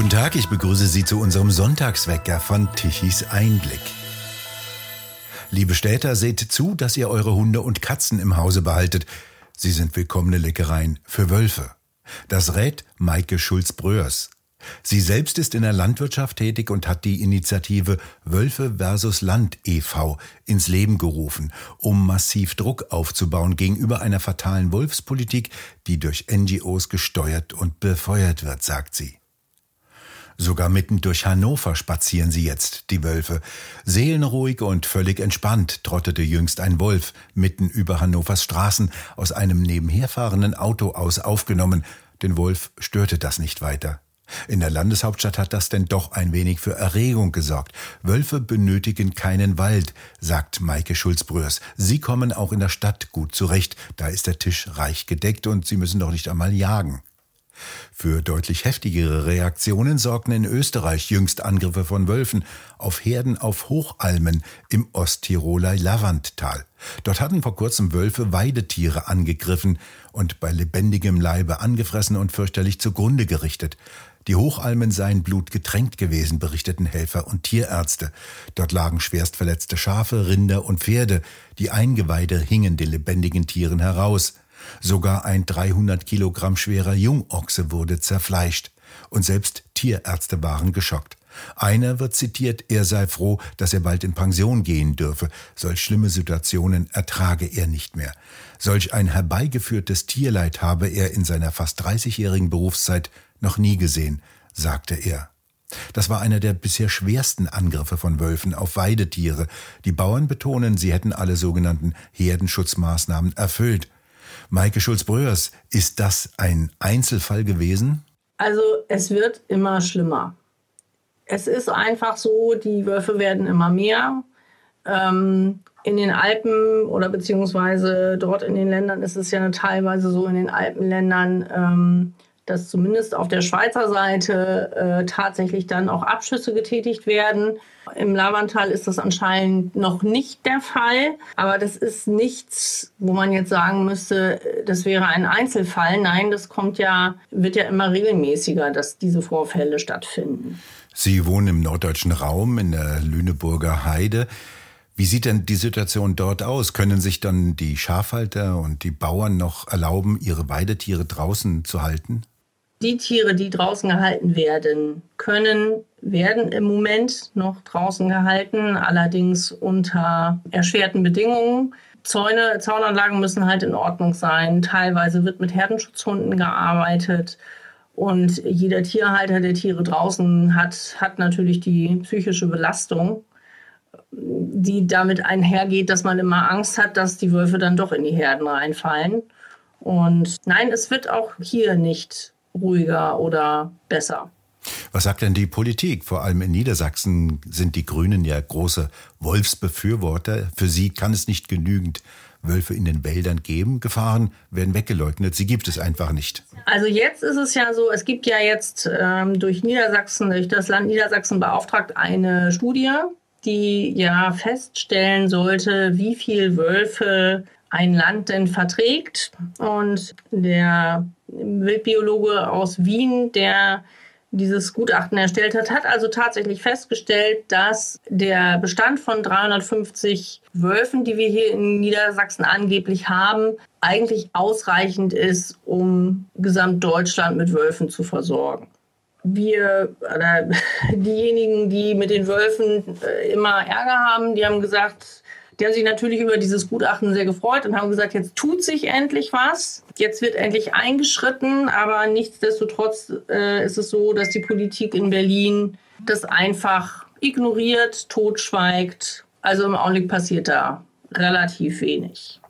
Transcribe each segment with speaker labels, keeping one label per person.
Speaker 1: Guten Tag, ich begrüße Sie zu unserem Sonntagswecker von Tichys Einblick. Liebe Städter, seht zu, dass ihr eure Hunde und Katzen im Hause behaltet. Sie sind willkommene Leckereien für Wölfe. Das rät Maike Schulz-Bröers. Sie selbst ist in der Landwirtschaft tätig und hat die Initiative Wölfe versus Land e.V. ins Leben gerufen, um massiv Druck aufzubauen gegenüber einer fatalen Wolfspolitik, die durch NGOs gesteuert und befeuert wird, sagt sie. Sogar mitten durch Hannover spazieren sie jetzt, die Wölfe. Seelenruhig und völlig entspannt trottete jüngst ein Wolf mitten über Hannovers Straßen aus einem nebenherfahrenden Auto aus aufgenommen. Den Wolf störte das nicht weiter. In der Landeshauptstadt hat das denn doch ein wenig für Erregung gesorgt. Wölfe benötigen keinen Wald, sagt Maike Schulz-Bröers. Sie kommen auch in der Stadt gut zurecht. Da ist der Tisch reich gedeckt und sie müssen doch nicht einmal jagen. Für deutlich heftigere Reaktionen sorgten in Österreich jüngst Angriffe von Wölfen auf Herden auf Hochalmen im Osttiroler Lavanttal. Dort hatten vor kurzem Wölfe Weidetiere angegriffen und bei lebendigem Leibe angefressen und fürchterlich zugrunde gerichtet. Die Hochalmen seien blutgetränkt gewesen, berichteten Helfer und Tierärzte. Dort lagen schwerst verletzte Schafe, Rinder und Pferde. Die Eingeweide hingen den lebendigen Tieren heraus. Sogar ein 300 Kilogramm schwerer Jungochse wurde zerfleischt. Und selbst Tierärzte waren geschockt. Einer wird zitiert, er sei froh, dass er bald in Pension gehen dürfe. Solch schlimme Situationen ertrage er nicht mehr. Solch ein herbeigeführtes Tierleid habe er in seiner fast 30-jährigen Berufszeit noch nie gesehen, sagte er. Das war einer der bisher schwersten Angriffe von Wölfen auf Weidetiere. Die Bauern betonen, sie hätten alle sogenannten Herdenschutzmaßnahmen erfüllt. Maike Schulz-Bröers, ist das ein Einzelfall gewesen?
Speaker 2: Also es wird immer schlimmer. Es ist einfach so, die Wölfe werden immer mehr. Ähm, in den Alpen oder beziehungsweise dort in den Ländern ist es ja teilweise so in den Alpenländern, ähm, dass zumindest auf der Schweizer Seite äh, tatsächlich dann auch Abschüsse getätigt werden. Im Lavantal ist das anscheinend noch nicht der Fall, aber das ist nichts, wo man jetzt sagen müsste, das wäre ein Einzelfall. Nein, das kommt ja, wird ja immer regelmäßiger, dass diese Vorfälle stattfinden.
Speaker 1: Sie wohnen im norddeutschen Raum in der Lüneburger Heide. Wie sieht denn die Situation dort aus? Können sich dann die Schafhalter und die Bauern noch erlauben, ihre Weidetiere draußen zu halten?
Speaker 2: Die Tiere, die draußen gehalten werden können, werden im Moment noch draußen gehalten, allerdings unter erschwerten Bedingungen. Zäune, Zaunanlagen müssen halt in Ordnung sein. Teilweise wird mit Herdenschutzhunden gearbeitet. Und jeder Tierhalter, der Tiere draußen hat, hat natürlich die psychische Belastung, die damit einhergeht, dass man immer Angst hat, dass die Wölfe dann doch in die Herden reinfallen. Und nein, es wird auch hier nicht ruhiger oder besser.
Speaker 1: Was sagt denn die Politik? Vor allem in Niedersachsen sind die Grünen ja große Wolfsbefürworter. Für sie kann es nicht genügend Wölfe in den Wäldern geben. Gefahren werden weggeleugnet. Sie gibt es einfach nicht.
Speaker 2: Also jetzt ist es ja so, es gibt ja jetzt ähm, durch Niedersachsen, durch das Land Niedersachsen beauftragt eine Studie, die ja feststellen sollte, wie viel Wölfe ein Land denn verträgt. Und der Wildbiologe aus Wien, der dieses Gutachten erstellt hat, hat also tatsächlich festgestellt, dass der Bestand von 350 Wölfen, die wir hier in Niedersachsen angeblich haben, eigentlich ausreichend ist, um Gesamtdeutschland mit Wölfen zu versorgen. Wir, oder diejenigen, die mit den Wölfen äh, immer Ärger haben, die haben gesagt, die haben sich natürlich über dieses Gutachten sehr gefreut und haben gesagt, jetzt tut sich endlich was. Jetzt wird endlich eingeschritten, aber nichtsdestotrotz äh, ist es so, dass die Politik in Berlin das einfach ignoriert, totschweigt. Also im Augenblick passiert da relativ wenig.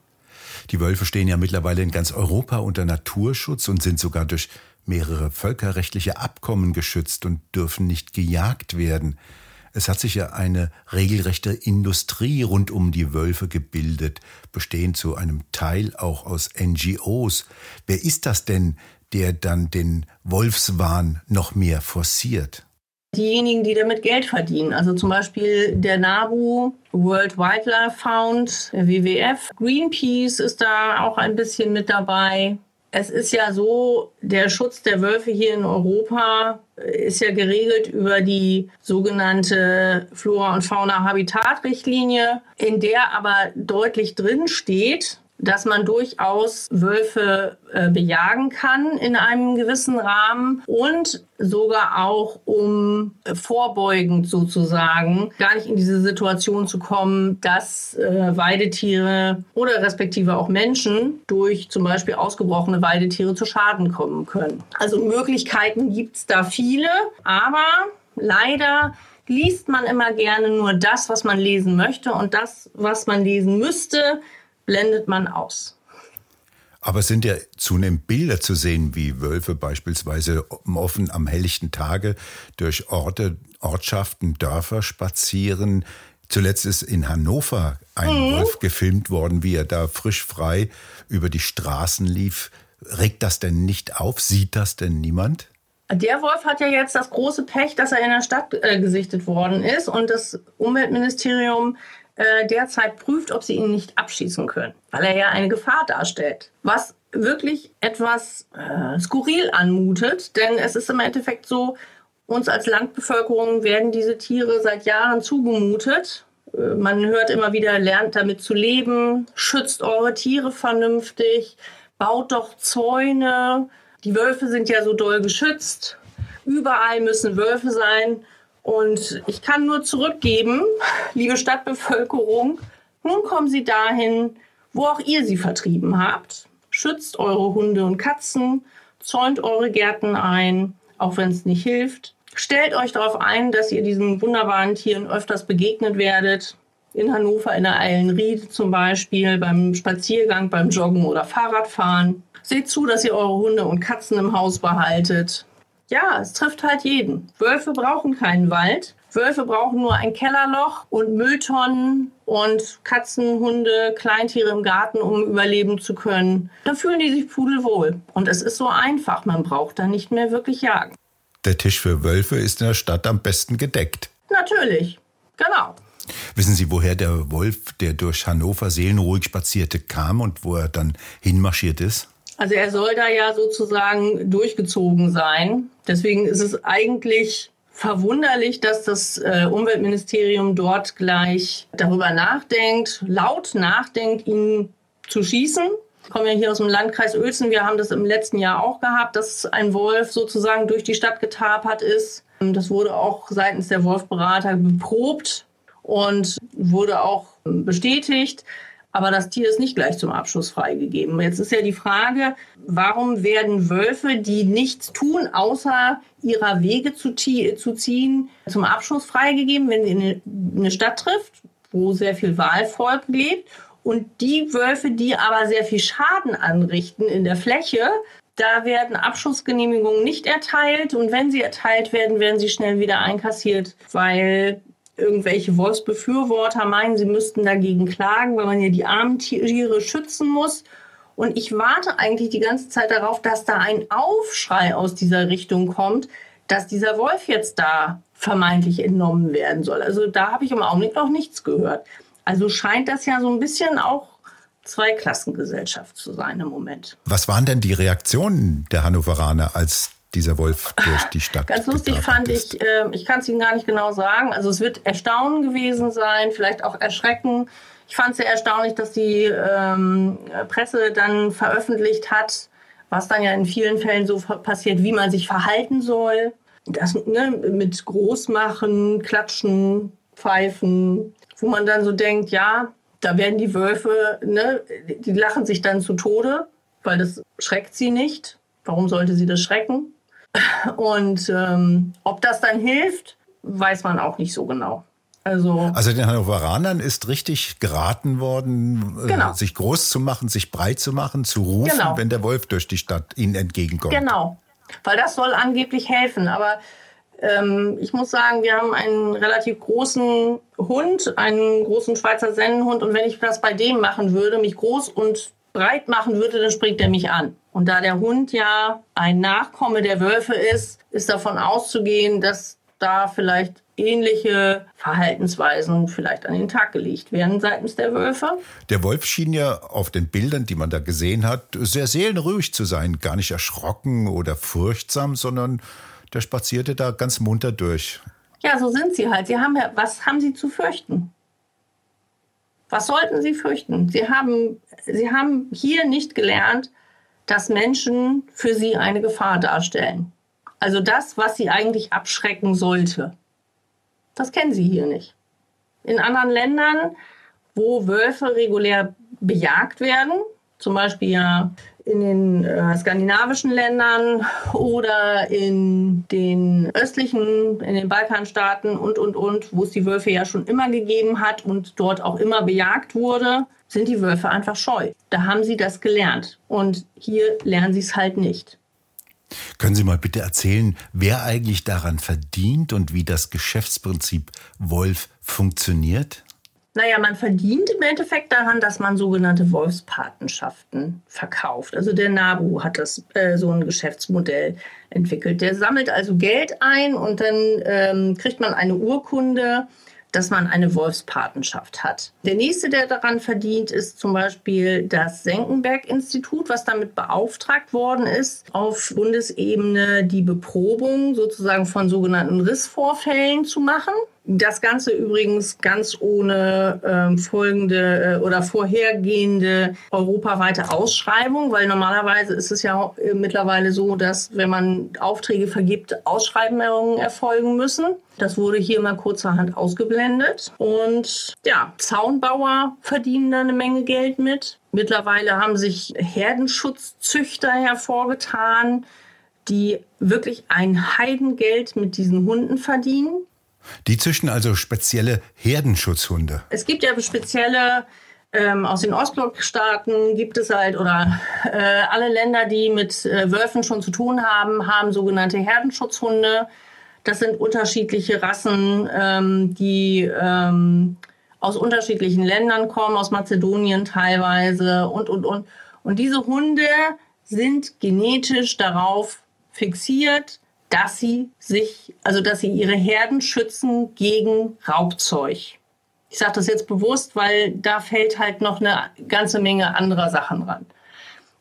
Speaker 1: Die Wölfe stehen ja mittlerweile in ganz Europa unter Naturschutz und sind sogar durch mehrere völkerrechtliche Abkommen geschützt und dürfen nicht gejagt werden. Es hat sich ja eine regelrechte Industrie rund um die Wölfe gebildet, bestehend zu einem Teil auch aus NGOs. Wer ist das denn, der dann den Wolfswahn noch mehr forciert?
Speaker 2: Diejenigen, die damit Geld verdienen, also zum Beispiel der NABU, World Wildlife Fund, WWF, Greenpeace ist da auch ein bisschen mit dabei. es ist ja so, der Schutz der Wölfe hier in Europa ist ja geregelt über die sogenannte Flora- und Fauna-Habitat-Richtlinie, in der aber deutlich drin steht, dass man durchaus Wölfe äh, bejagen kann in einem gewissen Rahmen und sogar auch um äh, vorbeugend sozusagen gar nicht in diese Situation zu kommen, dass äh, Weidetiere oder respektive auch Menschen durch zum Beispiel ausgebrochene Weidetiere zu Schaden kommen können. Also Möglichkeiten gibt es da viele, aber leider liest man immer gerne nur das, was man lesen möchte und das, was man lesen müsste, blendet man aus.
Speaker 1: Aber es sind ja zunehmend Bilder zu sehen, wie Wölfe beispielsweise offen am helllichten Tage durch Orte, Ortschaften, Dörfer spazieren. Zuletzt ist in Hannover ein mhm. Wolf gefilmt worden, wie er da frisch frei über die Straßen lief. Regt das denn nicht auf? Sieht das denn niemand?
Speaker 2: Der Wolf hat ja jetzt das große Pech, dass er in der Stadt äh, gesichtet worden ist und das Umweltministerium äh, derzeit prüft, ob sie ihn nicht abschießen können, weil er ja eine Gefahr darstellt. Was wirklich etwas äh, skurril anmutet, denn es ist im Endeffekt so, uns als Landbevölkerung werden diese Tiere seit Jahren zugemutet. Äh, man hört immer wieder, lernt damit zu leben, schützt eure Tiere vernünftig, baut doch Zäune. Die Wölfe sind ja so doll geschützt. Überall müssen Wölfe sein. Und ich kann nur zurückgeben, liebe Stadtbevölkerung, nun kommen Sie dahin, wo auch ihr sie vertrieben habt. Schützt eure Hunde und Katzen, zäunt eure Gärten ein, auch wenn es nicht hilft. Stellt euch darauf ein, dass ihr diesen wunderbaren Tieren öfters begegnet werdet. In Hannover, in der Eilenriede zum Beispiel, beim Spaziergang, beim Joggen oder Fahrradfahren. Seht zu, dass ihr eure Hunde und Katzen im Haus behaltet. Ja, es trifft halt jeden. Wölfe brauchen keinen Wald. Wölfe brauchen nur ein Kellerloch und Mülltonnen und Katzen, Hunde, Kleintiere im Garten, um überleben zu können. Da fühlen die sich pudelwohl. Und es ist so einfach. Man braucht da nicht mehr wirklich jagen.
Speaker 1: Der Tisch für Wölfe ist in der Stadt am besten gedeckt.
Speaker 2: Natürlich. Genau.
Speaker 1: Wissen Sie, woher der Wolf, der durch Hannover seelenruhig spazierte, kam und wo er dann hinmarschiert ist?
Speaker 2: Also er soll da ja sozusagen durchgezogen sein. Deswegen ist es eigentlich verwunderlich, dass das äh, Umweltministerium dort gleich darüber nachdenkt, laut nachdenkt, ihn zu schießen. Ich komme ja hier aus dem Landkreis Uelzen. Wir haben das im letzten Jahr auch gehabt, dass ein Wolf sozusagen durch die Stadt getapert ist. Das wurde auch seitens der Wolfberater beprobt und wurde auch bestätigt. Aber das Tier ist nicht gleich zum Abschuss freigegeben. Jetzt ist ja die Frage, warum werden Wölfe, die nichts tun, außer ihrer Wege zu, zu ziehen, zum Abschuss freigegeben, wenn sie in eine Stadt trifft, wo sehr viel Wahlvolk lebt? Und die Wölfe, die aber sehr viel Schaden anrichten in der Fläche, da werden Abschussgenehmigungen nicht erteilt und wenn sie erteilt werden, werden sie schnell wieder einkassiert, weil irgendwelche Wolfsbefürworter meinen, sie müssten dagegen klagen, weil man ja die armen Tiere schützen muss. Und ich warte eigentlich die ganze Zeit darauf, dass da ein Aufschrei aus dieser Richtung kommt, dass dieser Wolf jetzt da vermeintlich entnommen werden soll. Also da habe ich im Augenblick noch nichts gehört. Also scheint das ja so ein bisschen auch Zweiklassengesellschaft zu sein im Moment.
Speaker 1: Was waren denn die Reaktionen der Hannoveraner, als dieser Wolf durch die Stadt.
Speaker 2: Ganz lustig fand ist. ich, äh, ich kann es Ihnen gar nicht genau sagen. Also es wird Erstaunen gewesen sein, vielleicht auch Erschrecken. Ich fand es sehr erstaunlich, dass die ähm, Presse dann veröffentlicht hat, was dann ja in vielen Fällen so passiert, wie man sich verhalten soll. Das ne, mit Großmachen, Klatschen, Pfeifen, wo man dann so denkt, ja, da werden die Wölfe, ne, die lachen sich dann zu Tode, weil das schreckt sie nicht. Warum sollte sie das schrecken? Und ähm, ob das dann hilft, weiß man auch nicht so genau.
Speaker 1: Also, also den Hannoveranern ist richtig geraten worden, äh, genau. sich groß zu machen, sich breit zu machen, zu rufen, genau. wenn der Wolf durch die Stadt ihnen entgegenkommt.
Speaker 2: Genau, weil das soll angeblich helfen. Aber ähm, ich muss sagen, wir haben einen relativ großen Hund, einen großen Schweizer Sennenhund. Und wenn ich das bei dem machen würde, mich groß und breit machen würde, dann springt er mich an. Und da der Hund ja ein Nachkomme der Wölfe ist, ist davon auszugehen, dass da vielleicht ähnliche Verhaltensweisen vielleicht an den Tag gelegt werden seitens der Wölfe.
Speaker 1: Der Wolf schien ja auf den Bildern, die man da gesehen hat, sehr seelenruhig zu sein, gar nicht erschrocken oder furchtsam, sondern der spazierte da ganz munter durch.
Speaker 2: Ja, so sind sie halt. Sie haben ja, was haben sie zu fürchten? Was sollten sie fürchten? Sie haben, sie haben hier nicht gelernt, dass Menschen für sie eine Gefahr darstellen. Also das, was sie eigentlich abschrecken sollte. Das kennen sie hier nicht. In anderen Ländern, wo Wölfe regulär bejagt werden, zum Beispiel ja in den äh, skandinavischen Ländern oder in den östlichen, in den Balkanstaaten und, und, und, wo es die Wölfe ja schon immer gegeben hat und dort auch immer bejagt wurde, sind die Wölfe einfach scheu. Da haben sie das gelernt und hier lernen sie es halt nicht.
Speaker 1: Können Sie mal bitte erzählen, wer eigentlich daran verdient und wie das Geschäftsprinzip Wolf funktioniert?
Speaker 2: Naja, man verdient im Endeffekt daran, dass man sogenannte Wolfspatenschaften verkauft. Also der NABU hat das äh, so ein Geschäftsmodell entwickelt. Der sammelt also Geld ein und dann ähm, kriegt man eine Urkunde, dass man eine Wolfspatenschaft hat. Der nächste, der daran verdient, ist zum Beispiel das Senckenberg-Institut, was damit beauftragt worden ist, auf Bundesebene die Beprobung sozusagen von sogenannten Rissvorfällen zu machen. Das Ganze übrigens ganz ohne ähm, folgende äh, oder vorhergehende europaweite Ausschreibung, weil normalerweise ist es ja äh, mittlerweile so, dass wenn man Aufträge vergibt, Ausschreibungen erfolgen müssen. Das wurde hier mal kurzerhand ausgeblendet. Und ja, Zaunbauer verdienen da eine Menge Geld mit. Mittlerweile haben sich Herdenschutzzüchter hervorgetan, die wirklich ein Heidengeld mit diesen Hunden verdienen.
Speaker 1: Die züchten also spezielle Herdenschutzhunde.
Speaker 2: Es gibt ja spezielle ähm, aus den Ostblockstaaten gibt es halt, oder äh, alle Länder, die mit äh, Wölfen schon zu tun haben, haben sogenannte Herdenschutzhunde. Das sind unterschiedliche Rassen, ähm, die ähm, aus unterschiedlichen Ländern kommen, aus Mazedonien teilweise und, und, und. Und diese Hunde sind genetisch darauf fixiert, dass sie sich, also dass sie ihre Herden schützen gegen Raubzeug. Ich sage das jetzt bewusst, weil da fällt halt noch eine ganze Menge anderer Sachen ran.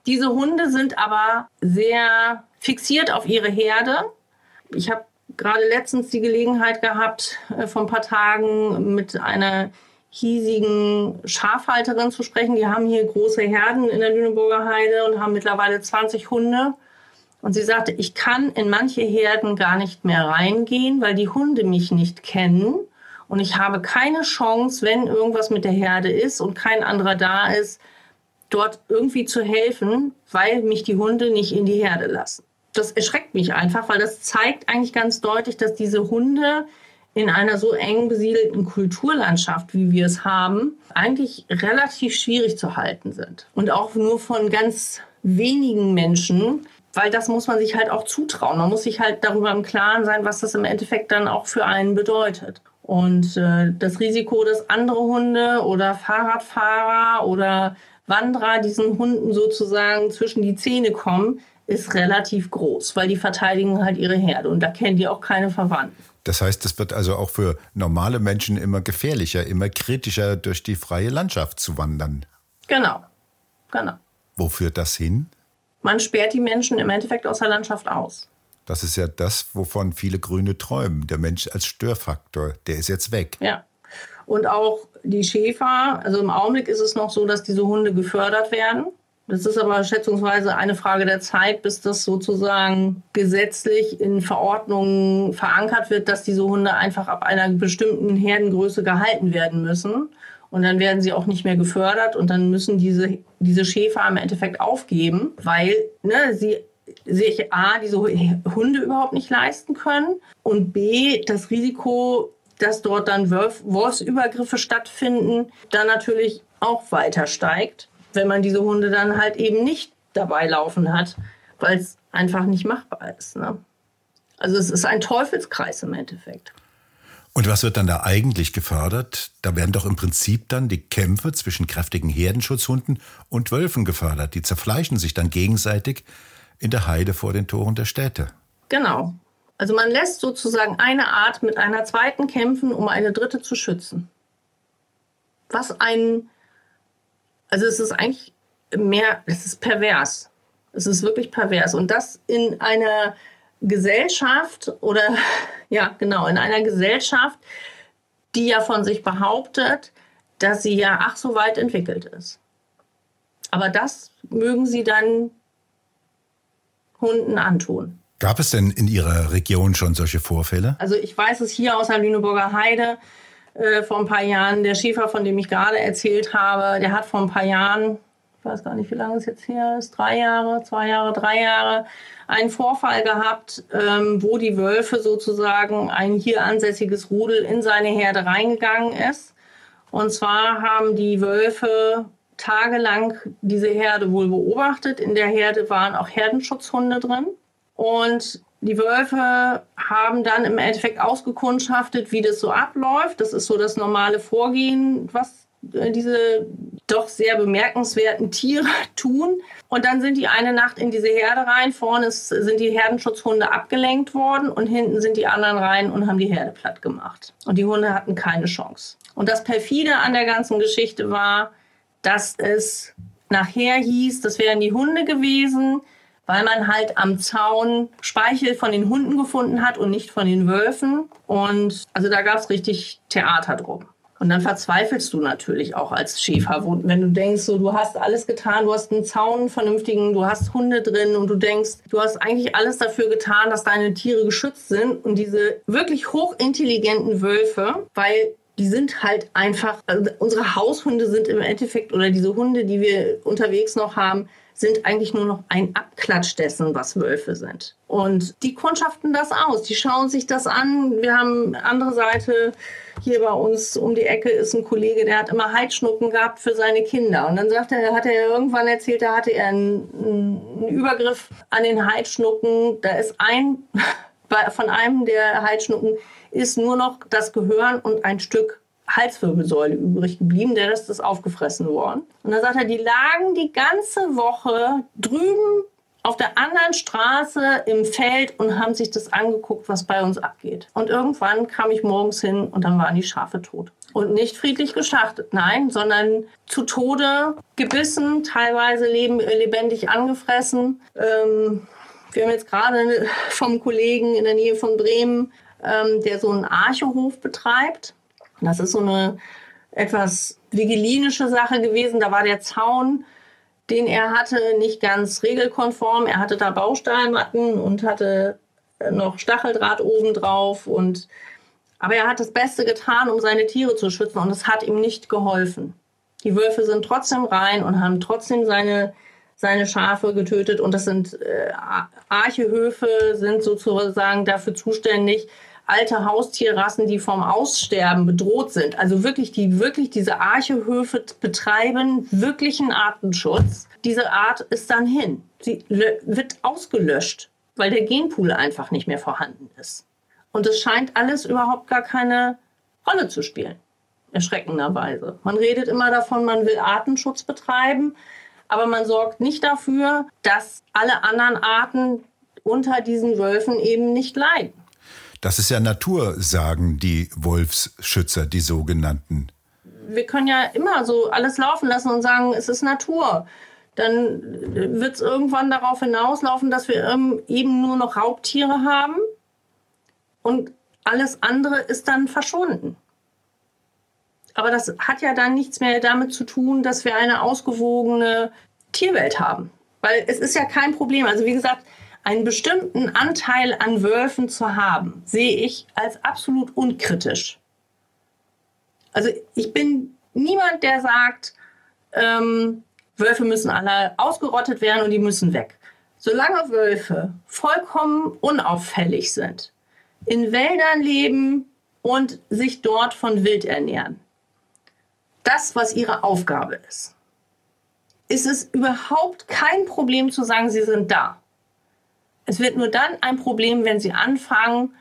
Speaker 2: Diese Hunde sind aber sehr fixiert auf ihre Herde. Ich habe gerade letztens die Gelegenheit gehabt, äh, vor ein paar Tagen mit einer hiesigen Schafhalterin zu sprechen. Die haben hier große Herden in der Lüneburger Heide und haben mittlerweile 20 Hunde. Und sie sagte, ich kann in manche Herden gar nicht mehr reingehen, weil die Hunde mich nicht kennen. Und ich habe keine Chance, wenn irgendwas mit der Herde ist und kein anderer da ist, dort irgendwie zu helfen, weil mich die Hunde nicht in die Herde lassen. Das erschreckt mich einfach, weil das zeigt eigentlich ganz deutlich, dass diese Hunde in einer so eng besiedelten Kulturlandschaft, wie wir es haben, eigentlich relativ schwierig zu halten sind. Und auch nur von ganz wenigen Menschen weil das muss man sich halt auch zutrauen. Man muss sich halt darüber im Klaren sein, was das im Endeffekt dann auch für einen bedeutet. Und äh, das Risiko, dass andere Hunde oder Fahrradfahrer oder Wanderer diesen Hunden sozusagen zwischen die Zähne kommen, ist relativ groß, weil die verteidigen halt ihre Herde und da kennen die auch keine Verwandten.
Speaker 1: Das heißt, es wird also auch für normale Menschen immer gefährlicher, immer kritischer durch die freie Landschaft zu wandern.
Speaker 2: Genau, genau.
Speaker 1: Wo führt das hin?
Speaker 2: Man sperrt die Menschen im Endeffekt aus der Landschaft aus.
Speaker 1: Das ist ja das, wovon viele Grüne träumen. Der Mensch als Störfaktor, der ist jetzt weg.
Speaker 2: Ja. Und auch die Schäfer, also im Augenblick ist es noch so, dass diese Hunde gefördert werden. Das ist aber schätzungsweise eine Frage der Zeit, bis das sozusagen gesetzlich in Verordnungen verankert wird, dass diese Hunde einfach ab einer bestimmten Herdengröße gehalten werden müssen. Und dann werden sie auch nicht mehr gefördert und dann müssen diese, diese Schäfer im Endeffekt aufgeben, weil ne, sie sich A, diese Hunde überhaupt nicht leisten können und B, das Risiko, dass dort dann Wolf, Wolfsübergriffe stattfinden, dann natürlich auch weiter steigt, wenn man diese Hunde dann halt eben nicht dabei laufen hat, weil es einfach nicht machbar ist. Ne? Also es ist ein Teufelskreis im Endeffekt.
Speaker 1: Und was wird dann da eigentlich gefördert? Da werden doch im Prinzip dann die Kämpfe zwischen kräftigen Herdenschutzhunden und Wölfen gefördert. Die zerfleischen sich dann gegenseitig in der Heide vor den Toren der Städte.
Speaker 2: Genau. Also man lässt sozusagen eine Art mit einer zweiten kämpfen, um eine dritte zu schützen. Was ein, also es ist eigentlich mehr, es ist pervers. Es ist wirklich pervers. Und das in einer Gesellschaft oder, ja, genau, in einer Gesellschaft, die ja von sich behauptet, dass sie ja ach so weit entwickelt ist. Aber das mögen sie dann Hunden antun.
Speaker 1: Gab es denn in Ihrer Region schon solche Vorfälle?
Speaker 2: Also ich weiß es hier aus der Lüneburger Heide äh, vor ein paar Jahren. Der Schäfer, von dem ich gerade erzählt habe, der hat vor ein paar Jahren, weiß gar nicht, wie lange es jetzt her ist, drei Jahre, zwei Jahre, drei Jahre, einen Vorfall gehabt, ähm, wo die Wölfe sozusagen ein hier ansässiges Rudel in seine Herde reingegangen ist. Und zwar haben die Wölfe tagelang diese Herde wohl beobachtet. In der Herde waren auch Herdenschutzhunde drin. Und die Wölfe haben dann im Endeffekt ausgekundschaftet, wie das so abläuft. Das ist so das normale Vorgehen, was äh, diese doch sehr bemerkenswerten Tiere tun. Und dann sind die eine Nacht in diese Herde rein. Vorne sind die Herdenschutzhunde abgelenkt worden und hinten sind die anderen rein und haben die Herde platt gemacht. Und die Hunde hatten keine Chance. Und das perfide an der ganzen Geschichte war, dass es nachher hieß, das wären die Hunde gewesen, weil man halt am Zaun Speichel von den Hunden gefunden hat und nicht von den Wölfen. Und also da gab es richtig Theater drum. Und dann verzweifelst du natürlich auch als Schäfer, wenn du denkst, so du hast alles getan, du hast einen Zaun vernünftigen, du hast Hunde drin und du denkst, du hast eigentlich alles dafür getan, dass deine Tiere geschützt sind. Und diese wirklich hochintelligenten Wölfe, weil die sind halt einfach, also unsere Haushunde sind im Endeffekt oder diese Hunde, die wir unterwegs noch haben, sind eigentlich nur noch ein Abklatsch dessen, was Wölfe sind. Und die kundschaften das aus, die schauen sich das an. Wir haben andere Seite, hier bei uns um die Ecke ist ein Kollege, der hat immer Heidschnucken gehabt für seine Kinder. Und dann sagt er, hat er irgendwann erzählt, da hatte er einen, einen Übergriff an den Heidschnucken. Da ist ein, von einem der Heidschnucken ist nur noch das Gehirn und ein Stück Halswirbelsäule übrig geblieben, der ist das aufgefressen worden. Und dann sagt er, die lagen die ganze Woche drüben auf der anderen Straße im Feld und haben sich das angeguckt, was bei uns abgeht. Und irgendwann kam ich morgens hin und dann waren die Schafe tot. Und nicht friedlich geschlachtet, nein, sondern zu Tode gebissen, teilweise leben, lebendig angefressen. Ähm, wir haben jetzt gerade vom Kollegen in der Nähe von Bremen, ähm, der so einen Archehof betreibt. Das ist so eine etwas vigilinische Sache gewesen. Da war der Zaun, den er hatte, nicht ganz regelkonform. Er hatte da Baustahlmatten und hatte noch Stacheldraht oben drauf und aber er hat das Beste getan, um seine Tiere zu schützen und es hat ihm nicht geholfen. Die Wölfe sind trotzdem rein und haben trotzdem seine, seine Schafe getötet und das sind äh, Archehöfe sind sozusagen dafür zuständig, alte Haustierrassen, die vom Aussterben bedroht sind. Also wirklich, die wirklich diese Archehöfe betreiben, wirklichen Artenschutz. Diese Art ist dann hin. Sie wird ausgelöscht, weil der Genpool einfach nicht mehr vorhanden ist. Und es scheint alles überhaupt gar keine Rolle zu spielen. Erschreckenderweise. Man redet immer davon, man will Artenschutz betreiben, aber man sorgt nicht dafür, dass alle anderen Arten unter diesen Wölfen eben nicht leiden.
Speaker 1: Das ist ja Natur, sagen die Wolfsschützer, die sogenannten.
Speaker 2: Wir können ja immer so alles laufen lassen und sagen, es ist Natur. Dann wird es irgendwann darauf hinauslaufen, dass wir ähm, eben nur noch Raubtiere haben und alles andere ist dann verschwunden. Aber das hat ja dann nichts mehr damit zu tun, dass wir eine ausgewogene Tierwelt haben. Weil es ist ja kein Problem. Also wie gesagt, einen bestimmten Anteil an Wölfen zu haben, sehe ich als absolut unkritisch. Also ich bin niemand, der sagt, ähm, Wölfe müssen alle ausgerottet werden und die müssen weg. Solange Wölfe vollkommen unauffällig sind, in Wäldern leben und sich dort von Wild ernähren, das, was ihre Aufgabe ist, ist es überhaupt kein Problem zu sagen, sie sind da. Es wird nur dann ein Problem, wenn sie anfangen,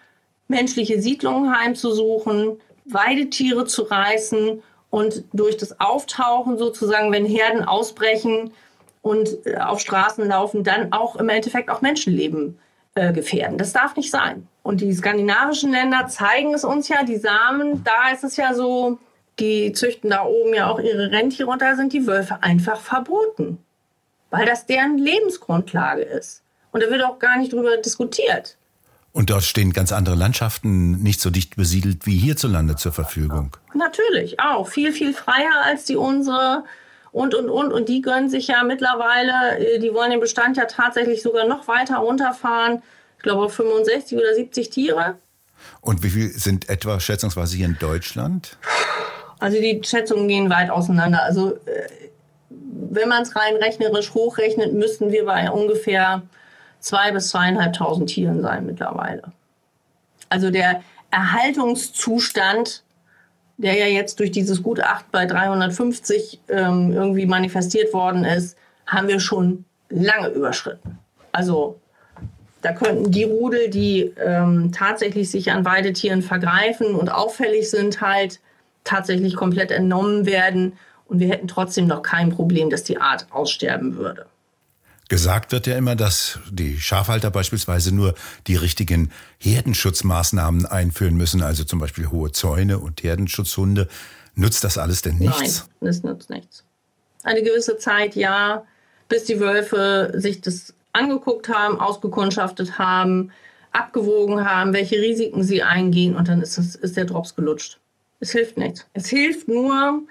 Speaker 2: menschliche Siedlungen heimzusuchen, Weidetiere zu reißen und durch das Auftauchen sozusagen, wenn Herden ausbrechen und äh, auf Straßen laufen, dann auch im Endeffekt auch Menschenleben äh, gefährden. Das darf nicht sein. Und die skandinavischen Länder zeigen es uns ja, die Samen, da ist es ja so, die züchten da oben ja auch ihre Rentiere und da sind die Wölfe einfach verboten, weil das deren Lebensgrundlage ist. Und da wird auch gar nicht drüber diskutiert.
Speaker 1: Und dort stehen ganz andere Landschaften, nicht so dicht besiedelt wie hierzulande zur Verfügung.
Speaker 2: Natürlich, auch. Viel, viel freier als die unsere. Und, und, und. Und die gönnen sich ja mittlerweile, äh, die wollen den Bestand ja tatsächlich sogar noch weiter runterfahren. Ich glaube 65 oder 70 Tiere.
Speaker 1: Und wie viel sind etwa schätzungsweise hier in Deutschland?
Speaker 2: Also die Schätzungen gehen weit auseinander. Also äh, wenn man es rein rechnerisch hochrechnet, müssten wir bei ungefähr zwei bis zweieinhalbtausend Tieren sein mittlerweile. Also der Erhaltungszustand, der ja jetzt durch dieses Gutachten bei 350 ähm, irgendwie manifestiert worden ist, haben wir schon lange überschritten. Also da könnten die Rudel, die ähm, tatsächlich sich an Weidetieren vergreifen und auffällig sind, halt tatsächlich komplett entnommen werden. Und wir hätten trotzdem noch kein Problem, dass die Art aussterben würde.
Speaker 1: Gesagt wird ja immer, dass die Schafhalter beispielsweise nur die richtigen Herdenschutzmaßnahmen einführen müssen, also zum Beispiel hohe Zäune und Herdenschutzhunde. Nützt das alles denn nichts?
Speaker 2: Nein, das nützt nichts. Eine gewisse Zeit ja, bis die Wölfe sich das angeguckt haben, ausgekundschaftet haben, abgewogen haben, welche Risiken sie eingehen und dann ist, das, ist der Drops gelutscht. Es hilft nichts. Es hilft nur,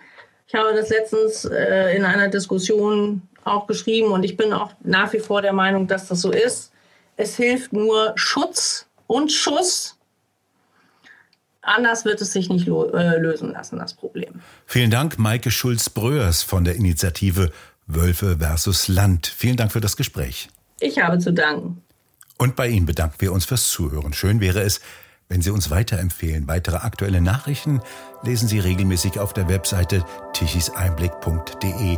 Speaker 2: ich habe das letztens äh, in einer Diskussion auch geschrieben und ich bin auch nach wie vor der Meinung, dass das so ist. Es hilft nur Schutz und Schuss. Anders wird es sich nicht äh, lösen lassen, das Problem.
Speaker 1: Vielen Dank, Maike Schulz-Bröers von der Initiative Wölfe versus Land. Vielen Dank für das Gespräch.
Speaker 2: Ich habe zu danken.
Speaker 1: Und bei Ihnen bedanken wir uns fürs Zuhören. Schön wäre es, wenn Sie uns weiterempfehlen. Weitere aktuelle Nachrichten lesen Sie regelmäßig auf der Webseite tichiseinblick.de